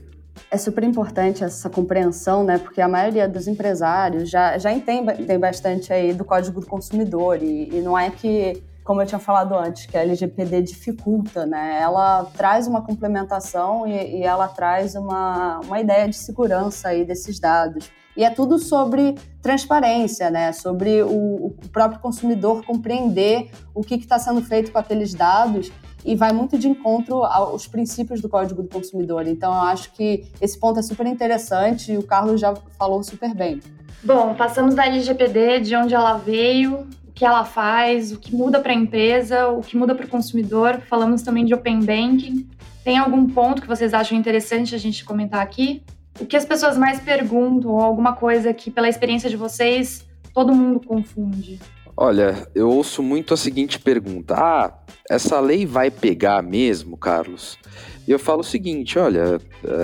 É super importante essa compreensão, né? Porque a maioria dos empresários já, já entende tem bastante aí do Código do Consumidor e, e não é que como eu tinha falado antes, que a LGPD dificulta, né? Ela traz uma complementação e, e, ela traz uma, uma ideia de segurança aí desses dados. E é tudo sobre transparência, né? Sobre o, o próprio consumidor compreender o que está sendo feito com aqueles dados e vai muito de encontro aos princípios do Código do Consumidor. Então, eu acho que esse ponto é super interessante e o Carlos já falou super bem.
Bom, passamos da LGPD, de onde ela veio, que ela faz, o que muda para a empresa, o que muda para o consumidor. Falamos também de Open Banking. Tem algum ponto que vocês acham interessante a gente comentar aqui? O que as pessoas mais perguntam, ou alguma coisa que, pela experiência de vocês, todo mundo confunde?
Olha, eu ouço muito a seguinte pergunta: Ah, essa lei vai pegar mesmo, Carlos? E eu falo o seguinte: olha,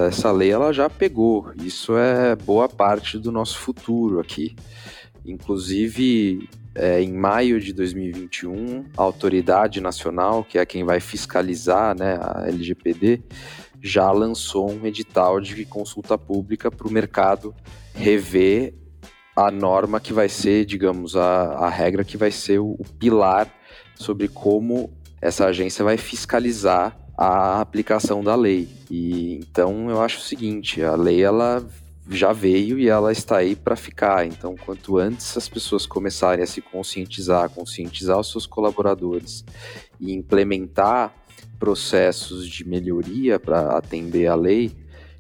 essa lei ela já pegou. Isso é boa parte do nosso futuro aqui. Inclusive, é, em maio de 2021, a autoridade nacional, que é quem vai fiscalizar né, a LGPD, já lançou um edital de consulta pública para o mercado rever a norma que vai ser, digamos, a, a regra que vai ser o, o pilar sobre como essa agência vai fiscalizar a aplicação da lei. E então eu acho o seguinte, a lei ela já veio e ela está aí para ficar. Então, quanto antes as pessoas começarem a se conscientizar, conscientizar os seus colaboradores e implementar processos de melhoria para atender a lei,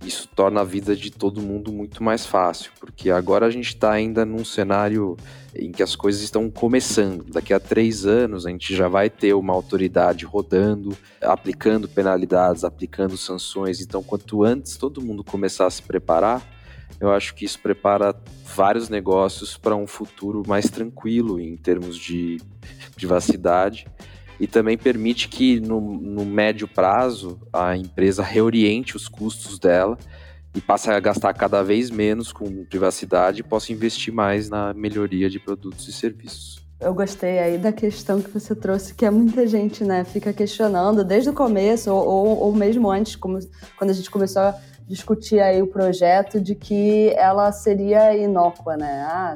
isso torna a vida de todo mundo muito mais fácil, porque agora a gente está ainda num cenário em que as coisas estão começando. Daqui a três anos a gente já vai ter uma autoridade rodando, aplicando penalidades, aplicando sanções. Então, quanto antes todo mundo começar a se preparar, eu acho que isso prepara vários negócios para um futuro mais tranquilo em termos de privacidade e também permite que no, no médio prazo a empresa reoriente os custos dela e passe a gastar cada vez menos com privacidade e possa investir mais na melhoria de produtos e serviços.
Eu gostei aí da questão que você trouxe, que é muita gente, né, fica questionando desde o começo ou, ou, ou mesmo antes, como, quando a gente começou a discutir aí o projeto, de que ela seria inócua, né? Ah,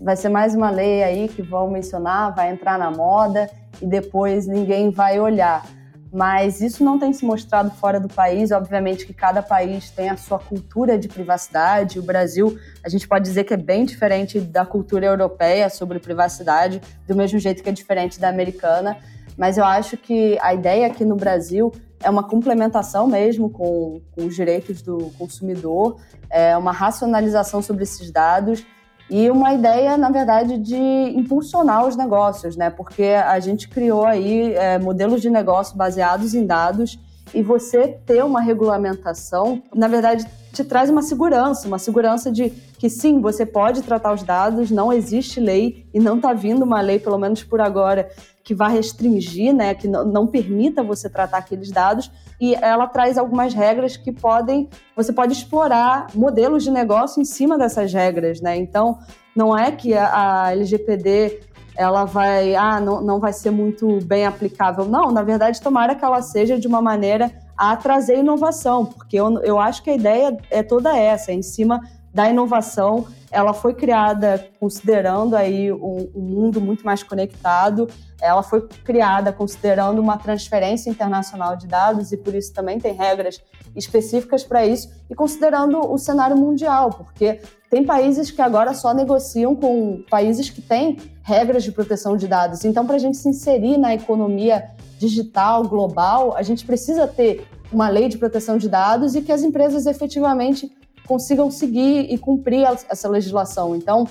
vai ser mais uma lei aí que vão mencionar, vai entrar na moda e depois ninguém vai olhar. Mas isso não tem se mostrado fora do país. Obviamente que cada país tem a sua cultura de privacidade. O Brasil, a gente pode dizer que é bem diferente da cultura europeia sobre privacidade, do mesmo jeito que é diferente da americana. Mas eu acho que a ideia aqui no Brasil é uma complementação mesmo com, com os direitos do consumidor, é uma racionalização sobre esses dados e uma ideia, na verdade, de impulsionar os negócios, né? Porque a gente criou aí é, modelos de negócio baseados em dados e você ter uma regulamentação, na verdade, te traz uma segurança, uma segurança de que sim, você pode tratar os dados, não existe lei e não está vindo uma lei, pelo menos por agora, que vá restringir, né, que não, permita você tratar aqueles dados, e ela traz algumas regras que podem, você pode explorar modelos de negócio em cima dessas regras, né? Então, não é que a, a LGPD ela vai, ah, não, não vai ser muito bem aplicável. Não, na verdade, tomara que ela seja de uma maneira a trazer inovação, porque eu, eu acho que a ideia é toda essa, é em cima da inovação. Ela foi criada considerando aí um, um mundo muito mais conectado. Ela foi criada considerando uma transferência internacional de dados e por isso também tem regras específicas para isso e considerando o cenário mundial, porque tem países que agora só negociam com países que têm regras de proteção de dados. Então, para a gente se inserir na economia digital global, a gente precisa ter uma lei de proteção de dados e que as empresas efetivamente consigam seguir e cumprir essa legislação. Então,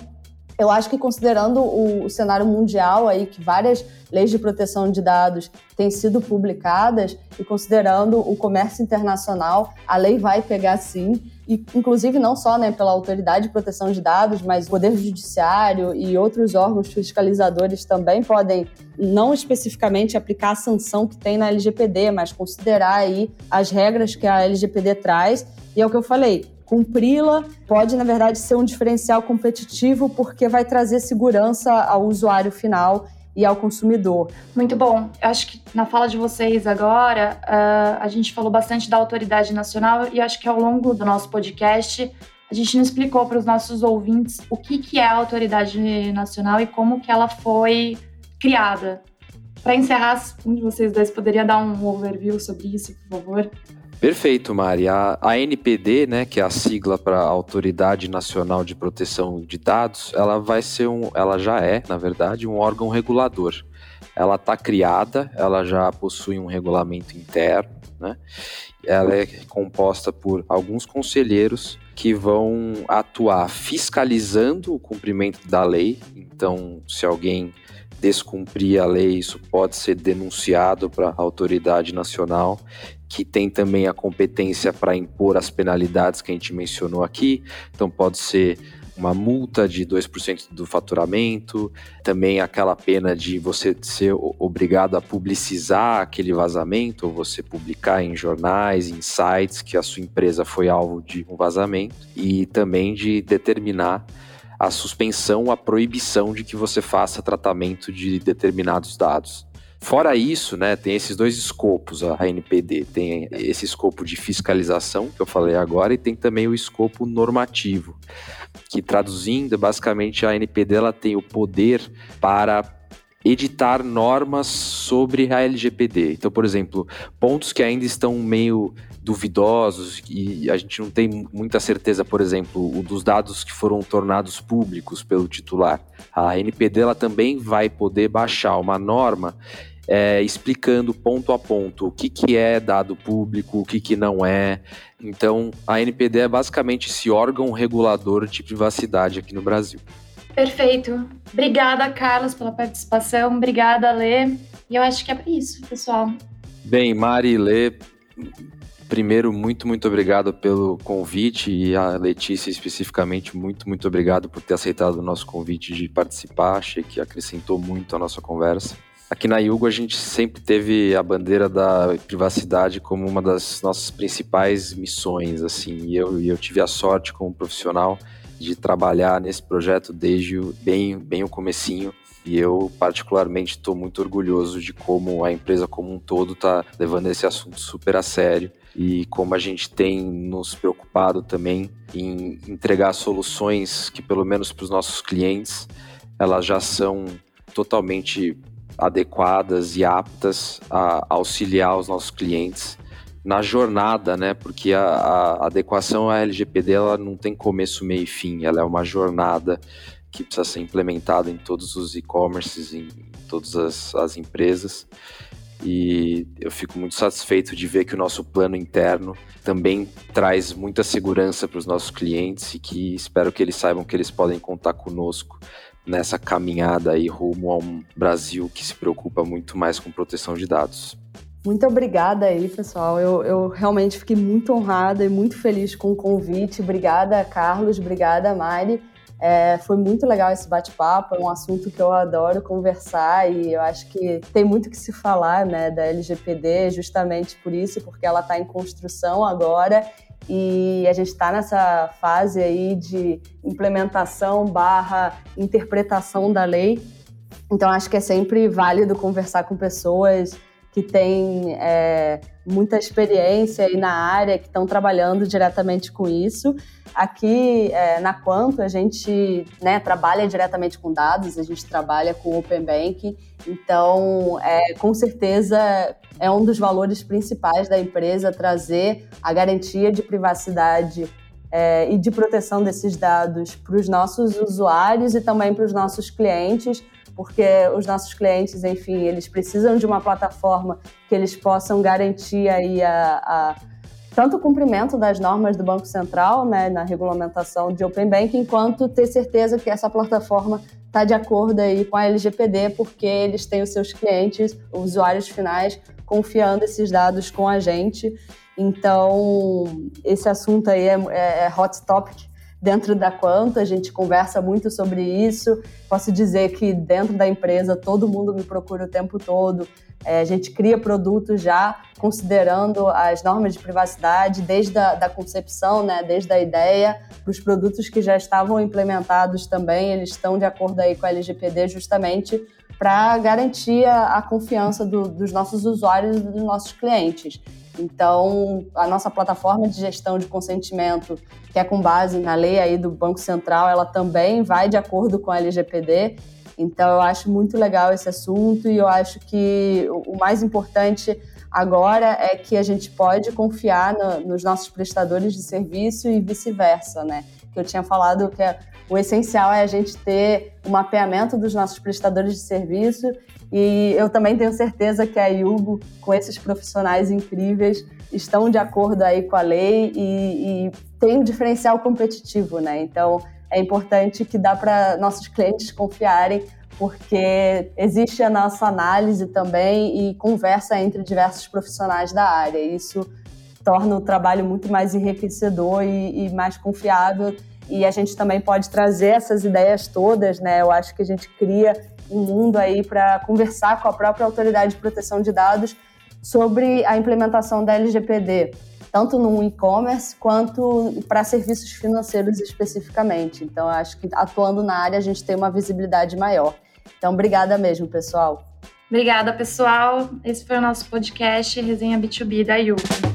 eu acho que considerando o, cenário mundial aí, que várias leis de proteção de dados têm sido publicadas, e considerando o comércio internacional, a lei vai pegar sim, e inclusive não só né, pela autoridade de proteção de dados, mas o Poder Judiciário e outros órgãos fiscalizadores também podem não especificamente aplicar a sanção que tem na LGPD, mas considerar aí as regras que a LGPD traz. E é o que eu falei, cumpri-la pode, na verdade, ser um diferencial competitivo porque vai trazer segurança ao usuário final e ao consumidor.
Muito bom. Eu acho que na fala de vocês agora, uh, a gente falou bastante da autoridade nacional e acho que ao longo do nosso podcast a gente não explicou para os nossos ouvintes o que, que é a autoridade nacional e como que ela foi criada. Para encerrar, um de vocês dois poderia dar um overview sobre isso, por favor?
Perfeito, Mari. A, a NPD, né, que é a sigla para Autoridade Nacional de Proteção de Dados, ela vai ser um, ela já é, na verdade, um órgão regulador. Ela está criada, ela já possui um regulamento interno, né? Ela é composta por alguns conselheiros que vão atuar fiscalizando o cumprimento da lei. Então, se alguém descumprir a lei, isso pode ser denunciado para a autoridade nacional que tem também a competência para impor as penalidades que a gente mencionou aqui. Então, pode ser uma multa de 2% do faturamento, também aquela pena de você ser obrigado a publicizar aquele vazamento, ou você publicar em jornais, em sites que a sua empresa foi alvo de um vazamento, e também de determinar a suspensão, a proibição de que você faça tratamento de determinados dados. Fora isso, né, tem esses dois escopos, a NPD. Tem esse escopo de fiscalização, que eu falei agora, e tem também o escopo normativo, que traduzindo, basicamente a NPD ela tem o poder para editar normas sobre a LGPD. Então, por exemplo, pontos que ainda estão meio duvidosos e a gente não tem muita certeza, por exemplo, o dos dados que foram tornados públicos pelo titular. A NPD ela também vai poder baixar uma norma é, explicando ponto a ponto o que, que é dado público, o que, que não é. Então, a NPD é basicamente esse órgão regulador de privacidade aqui no Brasil.
Perfeito. Obrigada, Carlos, pela participação. Obrigada, Lê. E eu acho que é isso, pessoal.
Bem, Mari e Lê, primeiro, muito, muito obrigado pelo convite e a Letícia especificamente, muito, muito obrigado por ter aceitado o nosso convite de participar. Achei que acrescentou muito a nossa conversa. Aqui na Yugo a gente sempre teve a bandeira da privacidade como uma das nossas principais missões, assim, e eu, eu tive a sorte como profissional de trabalhar nesse projeto desde bem, bem o comecinho. E eu, particularmente, estou muito orgulhoso de como a empresa como um todo está levando esse assunto super a sério e como a gente tem nos preocupado também em entregar soluções que, pelo menos para os nossos clientes, elas já são totalmente adequadas e aptas a auxiliar os nossos clientes na jornada, né? Porque a, a adequação à LGPD ela não tem começo, meio e fim, ela é uma jornada que precisa ser implementada em todos os e-commerces, em todas as, as empresas. E eu fico muito satisfeito de ver que o nosso plano interno também traz muita segurança para os nossos clientes e que espero que eles saibam que eles podem contar conosco nessa caminhada aí rumo a um Brasil que se preocupa muito mais com proteção de dados.
Muito obrigada aí, pessoal. Eu, eu, realmente fiquei muito honrada e muito feliz com o convite. Obrigada, Carlos. Obrigada, Mari. É, foi muito legal esse bate-papo. É um assunto que eu adoro conversar e eu acho que tem muito que se falar né, da LGPD, justamente por isso, porque ela está em construção agora e a gente está nessa fase aí de implementação barra interpretação da lei. Então acho que é sempre válido conversar com pessoas que têm é, muita experiência aí na área, que estão trabalhando diretamente com isso. Aqui é, na Quanto a gente né, trabalha diretamente com dados, a gente trabalha com Open Bank, então é, com certeza é um dos valores principais da empresa trazer a garantia de privacidade é, e de proteção desses dados para os nossos usuários e também para os nossos clientes, porque os nossos clientes, enfim, eles precisam de uma plataforma que eles possam garantir aí a, a tanto o cumprimento das normas do Banco Central, né, na regulamentação de Open Banking, quanto ter certeza que essa plataforma está de acordo aí com a LGPD, porque eles têm os seus clientes, usuários finais, confiando esses dados com a gente. Então, esse assunto aí é, é, é hot topic dentro da Quanto, a gente conversa muito sobre isso. Posso dizer que dentro da empresa todo mundo me procura o tempo todo. É, a gente cria produtos já considerando as normas de privacidade desde a da concepção, né, desde a ideia, os produtos que já estavam implementados também, eles estão de acordo aí com a LGPD justamente para garantir a, a confiança do, dos nossos usuários e dos nossos clientes. Então, a nossa plataforma de gestão de consentimento, que é com base na lei aí do Banco Central, ela também vai de acordo com a LGPD. Então, eu acho muito legal esse assunto e eu acho que o mais importante agora é que a gente pode confiar no, nos nossos prestadores de serviço e vice-versa, né? Que eu tinha falado que é, o essencial é a gente ter o mapeamento dos nossos prestadores de serviço e eu também tenho certeza que a Yugo, com esses profissionais incríveis, estão de acordo aí com a lei e, e tem um diferencial competitivo, né? Então é importante que dá para nossos clientes confiarem, porque existe a nossa análise também e conversa entre diversos profissionais da área. Isso torna o trabalho muito mais enriquecedor e, e mais confiável. E a gente também pode trazer essas ideias todas, né? Eu acho que a gente cria um mundo aí para conversar com a própria Autoridade de Proteção de Dados sobre a implementação da LGPD, tanto no e-commerce quanto para serviços financeiros especificamente. Então, acho que atuando na área a gente tem uma visibilidade maior. Então, obrigada mesmo, pessoal.
Obrigada, pessoal. Esse foi o nosso podcast Resenha B2B da Yuka.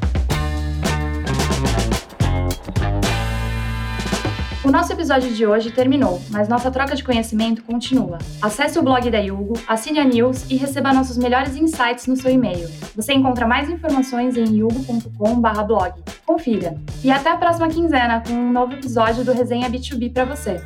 O nosso episódio de hoje terminou, mas nossa troca de conhecimento continua. Acesse o blog da Yugo, assine a news e receba nossos melhores insights no seu e-mail. Você encontra mais informações em yugo.com/blog. Confira. E até a próxima quinzena com um novo episódio do Resenha B2B para você.